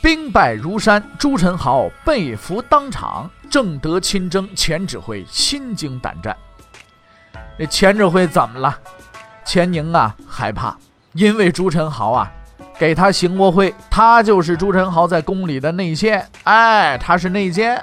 兵败如山，朱宸濠被俘当场，正德亲征，钱指挥心惊胆战。这钱指挥怎么了？钱宁啊，害怕，因为朱宸濠啊，给他行过贿，他就是朱宸濠在宫里的内线，哎，他是内奸，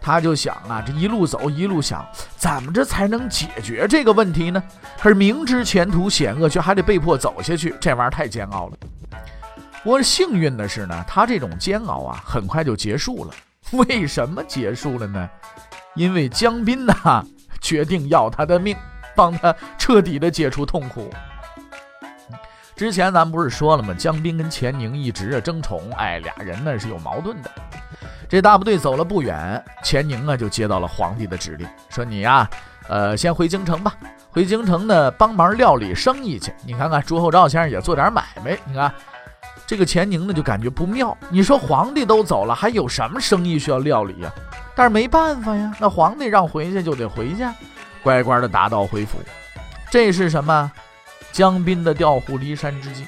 他就想啊，这一路走一路想，怎么着才能解决这个问题呢？可是明知前途险恶，却还得被迫走下去，这玩意儿太煎熬了。不过幸运的是呢，他这种煎熬啊，很快就结束了。为什么结束了呢？因为江彬呐，决定要他的命。帮他彻底的解除痛苦。之前咱们不是说了吗？江彬跟钱宁一直啊争宠，哎，俩人呢是有矛盾的。这大部队走了不远，钱宁啊就接到了皇帝的指令，说你呀，呃，先回京城吧，回京城呢帮忙料理生意去。你看看朱厚照先生也做点买卖。你看这个钱宁呢就感觉不妙，你说皇帝都走了，还有什么生意需要料理呀？但是没办法呀，那皇帝让回去就得回去。乖乖的打道回府，这是什么？江彬的调虎离山之计。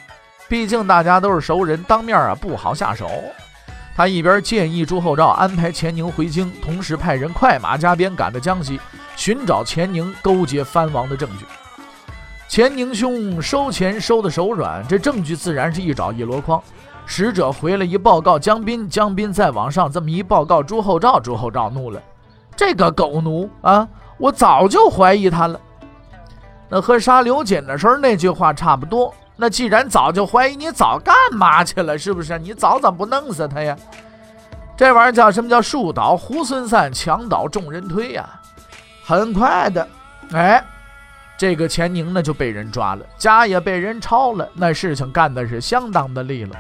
毕竟大家都是熟人，当面啊不好下手。他一边建议朱厚照安排钱宁回京，同时派人快马加鞭赶到江西，寻找钱宁勾结藩王的证据。钱宁兄收钱收的手软，这证据自然是一找一箩筐。使者回来一报告江彬，江彬再往上这么一报告朱厚照，朱厚照怒了：“这个狗奴啊！”我早就怀疑他了，那和杀刘瑾的时候那句话差不多。那既然早就怀疑，你早干嘛去了？是不是？你早怎么不弄死他呀？这玩意儿叫什么叫树倒猢狲散，墙倒众人推呀？很快的，哎，这个钱宁呢就被人抓了，家也被人抄了，那事情干的是相当的利了。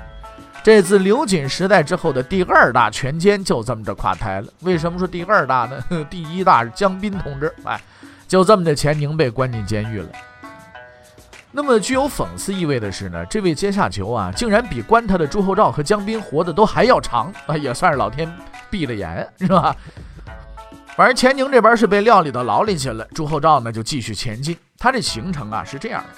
这自刘瑾时代之后的第二大权奸就这么着垮台了。为什么说第二大呢？第一大是江彬同志，哎，就这么着，钱宁被关进监狱了。那么具有讽刺意味的是呢，这位阶下囚啊，竟然比关他的朱厚照和江彬活的都还要长啊，也算是老天闭了眼，是吧？反正钱宁这边是被料理到牢里去了，朱厚照呢就继续前进。他这行程啊是这样的。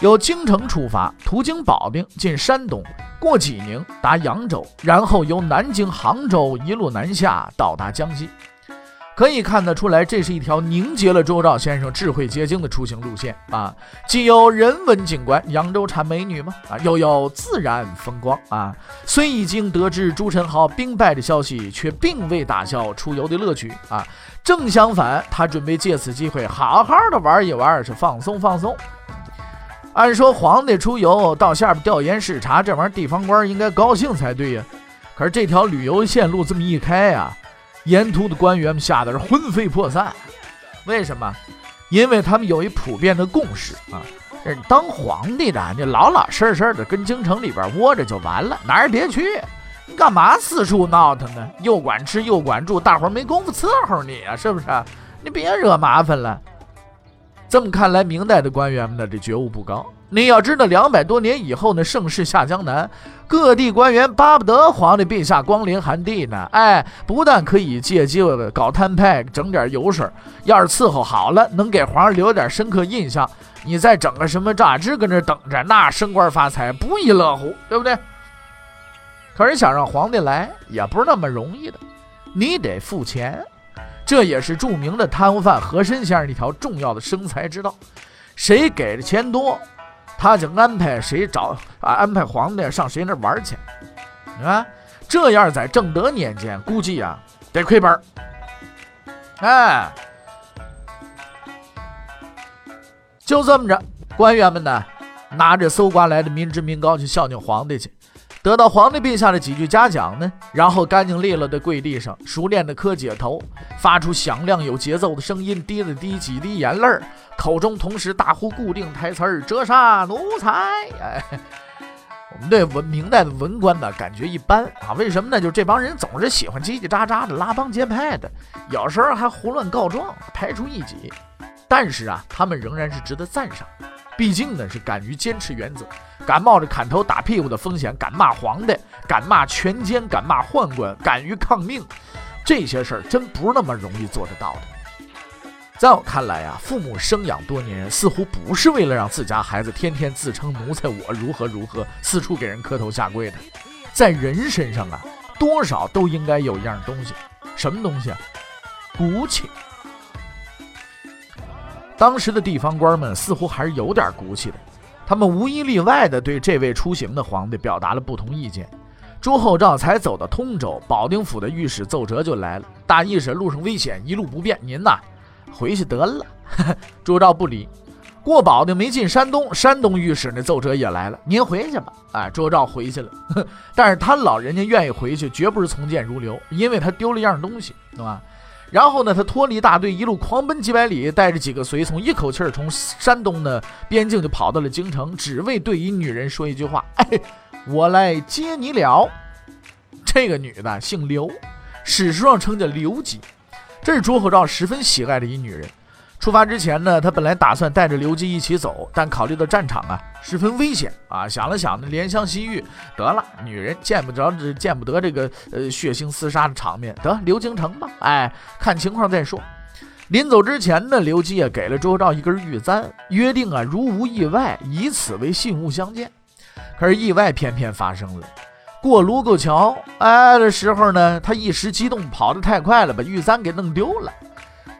由京城出发，途经保定，进山东，过济宁，达扬州，然后由南京、杭州一路南下，到达江西。可以看得出来，这是一条凝结了周兆先生智慧结晶的出行路线啊！既有人文景观，扬州产美女吗？啊，又有自然风光啊！虽已经得知朱宸濠兵败的消息，却并未打消出游的乐趣啊！正相反，他准备借此机会好好的玩一玩，是放松放松。按说皇帝出游到下边调研视察，这玩意儿地方官应该高兴才对呀。可是这条旅游线路这么一开呀，沿途的官员们吓得是魂飞魄散。为什么？因为他们有一普遍的共识啊，当皇帝的你老老实实的跟京城里边窝着就完了，哪儿也别去。干嘛四处闹腾呢？又管吃又管住，大伙儿没工夫伺候你啊，是不是？你别惹麻烦了。这么看来，明代的官员们呢，这觉悟不高。你要知道，两百多年以后呢，盛世下江南，各地官员巴不得皇帝陛下光临寒地呢。哎，不但可以借机搞摊派，整点油水；要是伺候好了，能给皇上留点深刻印象。你再整个什么榨汁搁那等着，那升官发财不亦乐乎，对不对？可是想让皇帝来，也不是那么容易的，你得付钱。这也是著名的贪污犯和珅先生一条重要的生财之道，谁给的钱多，他就安排谁找啊，安排皇帝上谁那玩去，啊，这样在正德年间估计啊得亏本哎，就这么着，官员们呢拿着搜刮来的民脂民膏去孝敬皇帝去。得到皇帝陛下的几句嘉奖呢，然后干净利落的跪地上，熟练的磕几个头，发出响亮有节奏的声音，滴了滴几滴眼泪儿，口中同时大呼固定台词儿：“折杀奴才！”哎，我们对文明代的文官呢，感觉一般啊。为什么呢？就这帮人总是喜欢叽叽喳喳的拉帮结派的，有时候还胡乱告状，排除异己。但是啊，他们仍然是值得赞赏，毕竟呢是敢于坚持原则，敢冒着砍头打屁股的风险，敢骂皇帝，敢骂权奸，敢骂宦官，敢于抗命，这些事儿真不是那么容易做得到的。在我看来呀，父母生养多年，似乎不是为了让自家孩子天天自称奴才，我如何如何，四处给人磕头下跪的。在人身上啊，多少都应该有一样东西，什么东西啊？骨气。当时的地方官们似乎还是有点骨气的，他们无一例外地对这位出行的皇帝表达了不同意见。朱厚照才走到通州，保定府的御史奏折就来了，大意是路上危险，一路不便，您呐。回去得了，朱照不理。过保定没进山东，山东御史那奏折也来了，您回去吧。哎，朱照回去了，但是他老人家愿意回去，绝不是从谏如流，因为他丢了一样东西，对吧？然后呢，他脱离大队，一路狂奔几百里，带着几个随从，一口气儿从山东的边境就跑到了京城，只为对一女人说一句话：“哎，我来接你了。”这个女的姓刘，史书上称叫刘吉。这是朱厚照十分喜爱的一女人。出发之前呢，他本来打算带着刘基一起走，但考虑到战场啊十分危险啊，想了想呢，怜香惜玉，得了，女人见不着，见不得这个呃血腥厮杀的场面，得留京城吧。哎，看情况再说。临走之前呢，刘基也给了朱厚照一根玉簪，约定啊，如无意外，以此为信物相见。可是意外偏偏发生了。过卢沟桥哎的时候呢，他一时激动，跑得太快了，把玉簪给弄丢了。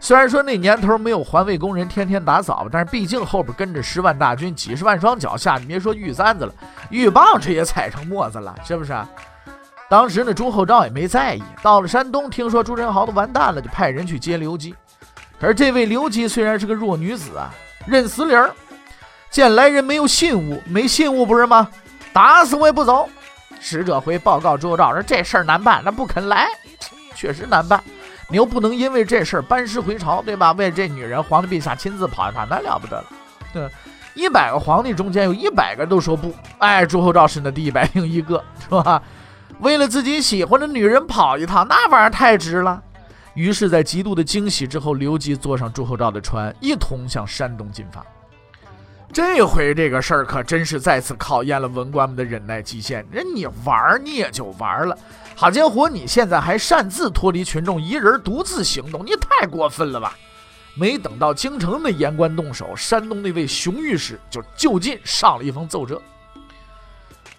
虽然说那年头没有环卫工人天天打扫，但是毕竟后边跟着十万大军，几十万双脚下，你别说玉簪子了，玉棒这也踩成沫子了，是不是？当时呢，朱厚照也没在意。到了山东，听说朱宸濠都完蛋了，就派人去接刘基。可是这位刘基虽然是个弱女子啊，认死理儿，见来人没有信物，没信物不是吗？打死我也不走。使者回报告朱厚照说：“这事儿难办，那不肯来，确实难办。你又不能因为这事儿班师回朝，对吧？为这女人，皇帝陛下亲自跑一趟，那了不得了。对，一百个皇帝中间有一百个都说不。哎，朱厚照是那第一百零一个，是吧？为了自己喜欢的女人跑一趟，那玩意儿太值了。于是，在极度的惊喜之后，刘基坐上朱厚照的船，一同向山东进发。”这回这个事儿可真是再次考验了文官们的忍耐极限。人你玩你也就玩了，好家伙，你现在还擅自脱离群众，一人独自行动，你太过分了吧！没等到京城的言官动手，山东那位熊御史就就近上了一封奏折。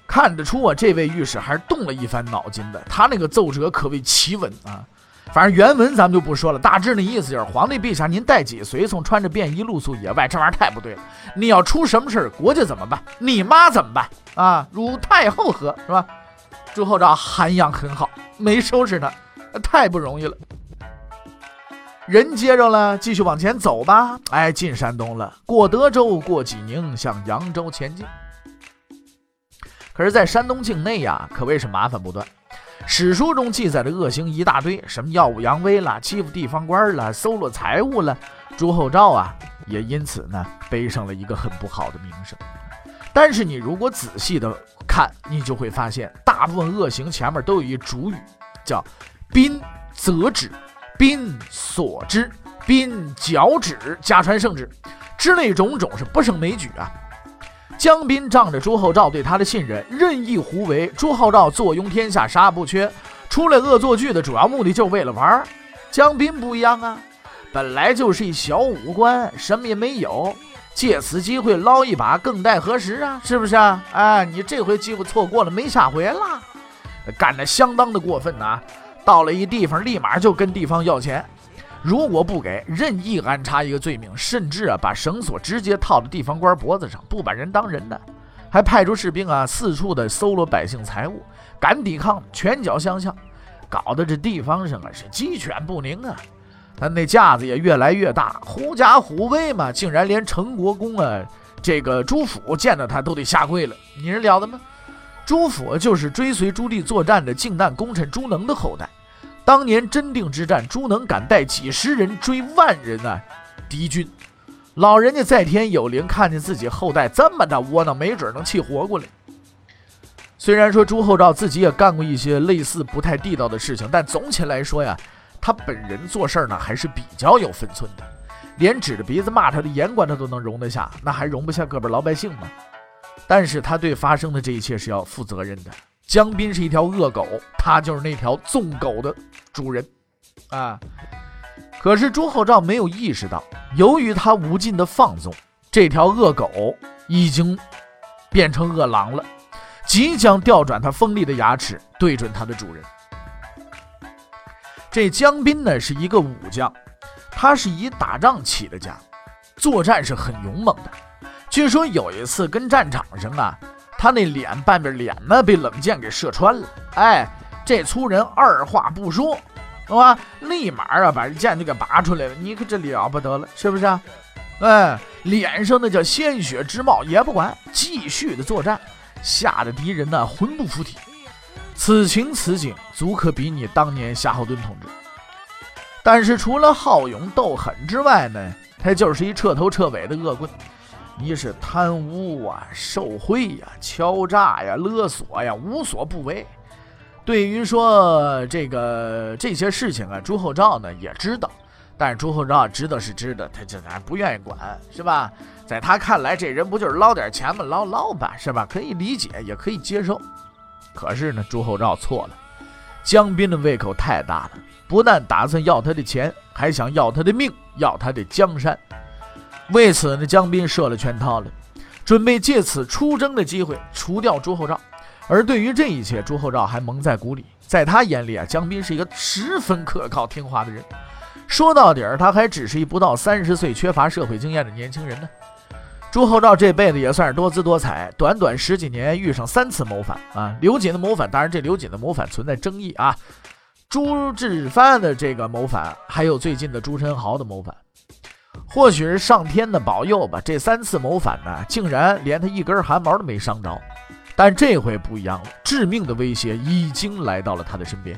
看得出啊，这位御史还是动了一番脑筋的。他那个奏折可谓奇文啊。反正原文咱们就不说了，大致的意思就是：皇帝陛下，您带几随从，穿着便衣露宿野外，这玩意儿太不对了。你要出什么事儿，国家怎么办？你妈怎么办？啊，如太后何？是吧？朱厚照涵养很好，没收拾他，太不容易了。人接着了，继续往前走吧。哎，进山东了，过德州，过济宁，向扬州前进。可是，在山东境内呀，可谓是麻烦不断。史书中记载的恶行一大堆，什么耀武扬威了，欺负地方官了，搜罗财物了。朱厚照啊，也因此呢背上了一个很不好的名声。但是你如果仔细的看，你就会发现，大部分恶行前面都有一主语，叫“宾则止，宾所之，宾矫止，家传圣旨”之类种种，是不胜枚举啊。江彬仗着朱厚照对他的信任，任意胡为。朱厚照坐拥天下，啥也不缺。出来恶作剧的主要目的就是为了玩。江彬不一样啊，本来就是一小武官，什么也没有，借此机会捞一把，更待何时啊？是不是啊？哎，你这回机会错过了，没下回了。干得相当的过分呐！到了一地方，立马就跟地方要钱。如果不给，任意安插一个罪名，甚至啊把绳索直接套到地方官脖子上，不把人当人的，还派出士兵啊四处的搜罗百姓财物，敢抵抗拳脚相向，搞得这地方上啊是鸡犬不宁啊。他那架子也越来越大，狐假虎威嘛，竟然连成国公啊这个朱府见到他都得下跪了，你是了得吗？朱府就是追随朱棣作战的靖难功臣朱能的后代。当年真定之战，朱能敢带几十人追万人啊，敌军。老人家在天有灵，看见自己后代这么大窝囊，没准能气活过来。虽然说朱厚照自己也干过一些类似不太地道的事情，但总体来说呀，他本人做事儿呢还是比较有分寸的，连指着鼻子骂他的言官他都能容得下，那还容不下个别老百姓吗？但是他对发生的这一切是要负责任的。江斌是一条恶狗，他就是那条纵狗的主人啊。可是朱厚照没有意识到，由于他无尽的放纵，这条恶狗已经变成恶狼了。即将调转他锋利的牙齿，对准他的主人。这江斌呢是一个武将，他是以打仗起的家，作战是很勇猛的。据说有一次跟战场上啊，他那脸半边脸呢被冷箭给射穿了。哎，这粗人二话不说，是吧？立马啊把这箭就给拔出来了。你可这了不得了，是不是啊？哎，脸上那叫鲜血直冒，也不管，继续的作战。吓得敌人呢魂不附体，此情此景足可比拟当年夏侯惇同志。但是除了好勇斗狠之外呢，他就是一彻头彻尾的恶棍。你是贪污啊、受贿呀、敲诈呀、勒索呀，无所不为。对于说这个这些事情啊，朱厚照呢也知道，但是朱厚照知道是知道，他这咱不愿意管，是吧？在他看来，这人不就是捞点钱吗？捞捞吧，是吧？可以理解，也可以接受。可是呢，朱厚照错了。江斌的胃口太大了，不但打算要他的钱，还想要他的命，要他的江山。为此呢，江斌设了圈套了，准备借此出征的机会除掉朱厚照。而对于这一切，朱厚照还蒙在鼓里。在他眼里啊，江斌是一个十分可靠、听话的人。说到底儿，他还只是一不到三十岁、缺乏社会经验的年轻人呢。朱厚照这辈子也算是多姿多彩，短短十几年遇上三次谋反啊！刘瑾的谋反，当然这刘瑾的谋反存在争议啊。朱志藩的这个谋反，还有最近的朱宸濠的谋反，或许是上天的保佑吧。这三次谋反呢，竟然连他一根汗毛都没伤着。但这回不一样了，致命的威胁已经来到了他的身边。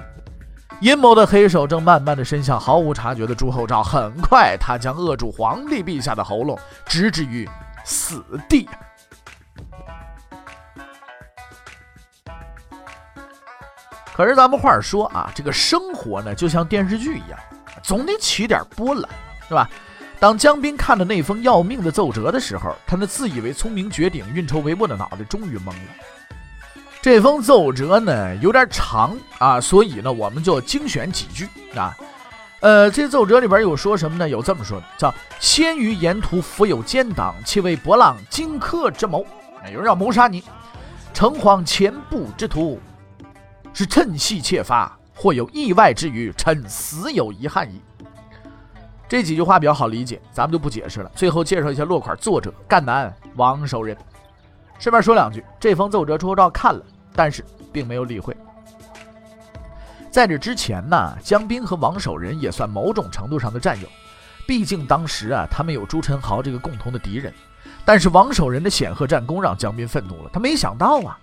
阴谋的黑手正慢慢的伸向毫无察觉的朱厚照，很快他将扼住皇帝陛下的喉咙，直至于。死地。可是咱们话说啊，这个生活呢，就像电视剧一样，总得起点波澜，是吧？当江斌看到那封要命的奏折的时候，他那自以为聪明绝顶、运筹帷幄的脑袋终于懵了。这封奏折呢，有点长啊，所以呢，我们就精选几句啊。呃，这奏折里边有说什么呢？有这么说的，叫“先于沿途伏有奸党，其为博浪荆轲之谋。有人要谋杀你，诚惶前部之徒，是趁隙窃发，或有意外之余，臣死有遗憾矣。”这几句话比较好理解，咱们就不解释了。最后介绍一下落款作者：赣南王守仁。顺便说两句，这封奏折朱厚照看了，但是并没有理会。在这之前呢，江斌和王守仁也算某种程度上的战友，毕竟当时啊，他们有朱宸濠这个共同的敌人。但是王守仁的显赫战功让江斌愤怒了，他没想到啊，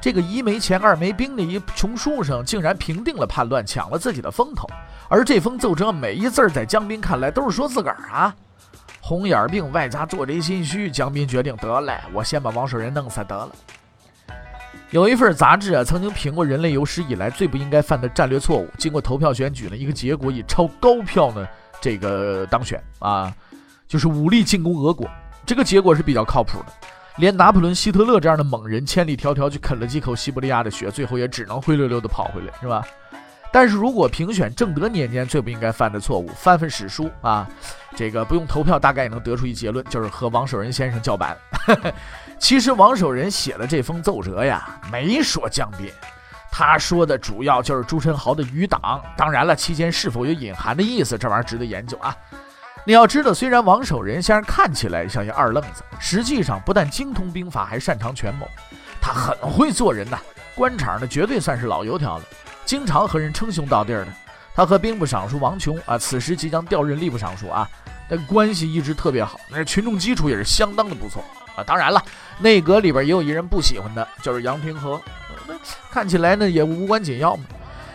这个一没钱二没兵的一穷书生，竟然平定了叛乱，抢了自己的风头。而这封奏折每一字在江斌看来都是说自个儿啊，红眼病外加做贼心虚，江斌决定得嘞，我先把王守仁弄死得了。有一份杂志啊，曾经评过人类有史以来最不应该犯的战略错误。经过投票选举呢，一个结果以超高票呢这个当选啊，就是武力进攻俄国。这个结果是比较靠谱的，连拿破仑、希特勒这样的猛人千里迢迢去啃了几口西伯利亚的雪，最后也只能灰溜溜的跑回来，是吧？但是如果评选正德年间最不应该犯的错误，翻翻史书啊，这个不用投票大概也能得出一结论，就是和王守仁先生叫板。其实王守仁写的这封奏折呀，没说江边，他说的主要就是朱宸濠的余党。当然了，期间是否有隐含的意思，这玩意儿值得研究啊。你要知道，虽然王守仁先生看起来像一二愣子，实际上不但精通兵法，还擅长权谋，他很会做人呐。官场呢，绝对算是老油条了，经常和人称兄道弟的。他和兵部尚书王琼啊，此时即将调任吏部尚书啊，但关系一直特别好，那群众基础也是相当的不错。啊，当然了，内阁里边也有一人不喜欢的，就是杨廷和。看起来呢也无关紧要嘛。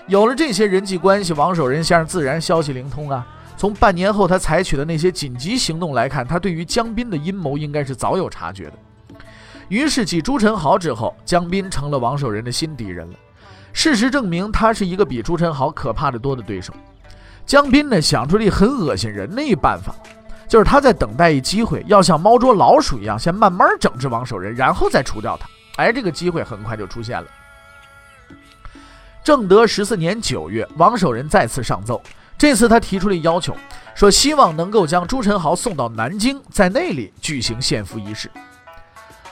有了这些人际关系，王守仁先生自然消息灵通啊。从半年后他采取的那些紧急行动来看，他对于江斌的阴谋应该是早有察觉的。于是继朱宸濠之后，江彬成了王守仁的新敌人了。事实证明，他是一个比朱宸濠可怕的多的对手。江彬呢，想出了一很恶心人的一办法，就是他在等待一机会，要像猫捉老鼠一样，先慢慢整治王守仁，然后再除掉他。哎，这个机会很快就出现了。正德十四年九月，王守仁再次上奏，这次他提出了要求，说希望能够将朱宸濠送到南京，在那里举行献俘仪式。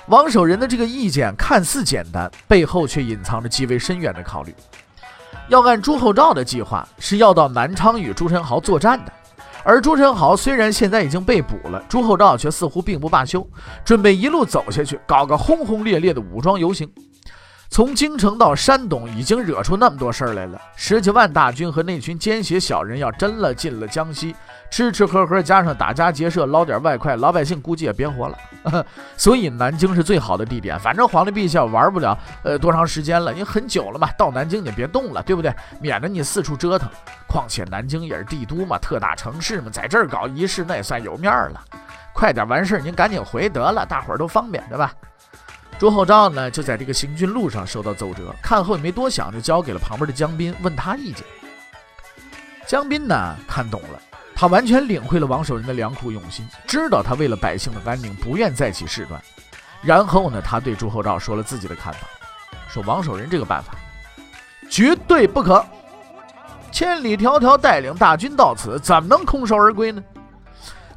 王守仁的这个意见看似简单，背后却隐藏着极为深远的考虑。要按朱厚照的计划，是要到南昌与朱宸濠作战的。而朱宸濠虽然现在已经被捕了，朱厚照却似乎并不罢休，准备一路走下去，搞个轰轰烈烈的武装游行。从京城到山东，已经惹出那么多事儿来了。十几万大军和那群奸邪小人，要真了进了江西，吃吃喝喝，加上打家劫舍，捞点外快，老百姓估计也别活了。所以南京是最好的地点。反正皇帝陛下玩不了呃多长时间了，因为很久了嘛。到南京你别动了，对不对？免得你四处折腾。况且南京也是帝都嘛，特大城市嘛，在这儿搞仪式那也算有面儿了。快点完事儿，您赶紧回得了，大伙儿都方便，对吧？朱厚照呢，就在这个行军路上收到奏折，看后也没多想，就交给了旁边的江彬，问他意见。江彬呢，看懂了，他完全领会了王守仁的良苦用心，知道他为了百姓的安宁，不愿再起事端。然后呢，他对朱厚照说了自己的看法，说王守仁这个办法绝对不可，千里迢迢带领大军到此，怎么能空手而归呢？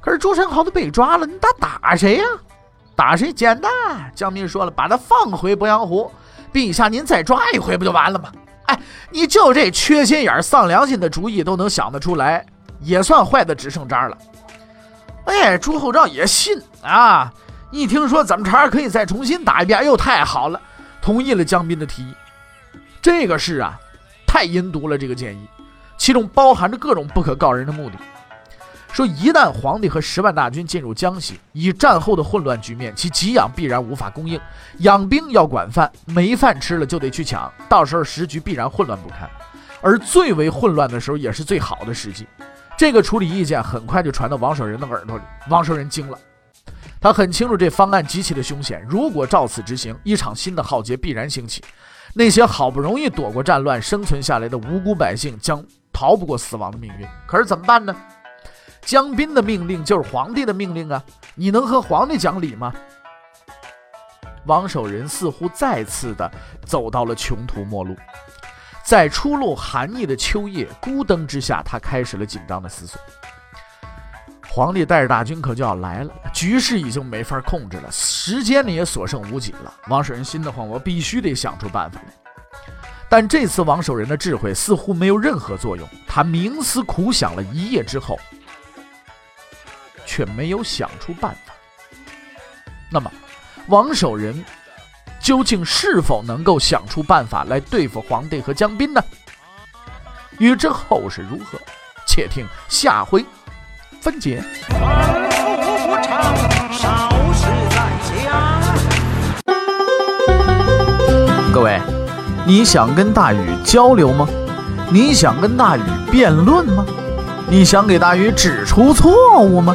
可是朱宸濠都被抓了，你打打谁呀？打谁简单？江彬说了，把他放回鄱阳湖。陛下，您再抓一回不就完了吗？哎，你就这缺心眼、丧良心的主意都能想得出来，也算坏的只剩渣了。哎，朱厚照也信啊！一听说怎么茬可以再重新打一遍，哎呦，太好了，同意了江彬的提议。这个事啊，太阴毒了。这个建议，其中包含着各种不可告人的目的。说一旦皇帝和十万大军进入江西，以战后的混乱局面，其给养必然无法供应。养兵要管饭，没饭吃了就得去抢，到时候时局必然混乱不堪。而最为混乱的时候，也是最好的时机。这个处理意见很快就传到王守仁的耳朵里，王守仁惊了，他很清楚这方案极其的凶险，如果照此执行，一场新的浩劫必然兴起。那些好不容易躲过战乱、生存下来的无辜百姓，将逃不过死亡的命运。可是怎么办呢？江彬的命令就是皇帝的命令啊！你能和皇帝讲理吗？王守仁似乎再次的走到了穷途末路，在初露寒意的秋夜，孤灯之下，他开始了紧张的思索。皇帝带着大军可就要来了，局势已经没法控制了，时间呢也所剩无几了。王守仁心得慌，我必须得想出办法来。但这次王守仁的智慧似乎没有任何作用，他冥思苦想了一夜之后。却没有想出办法。那么，王守仁究竟是否能够想出办法来对付皇帝和江彬呢？欲知后事如何，且听下回分解。各位，你想跟大禹交流吗？你想跟大禹辩论吗？你想给大禹指出错误吗？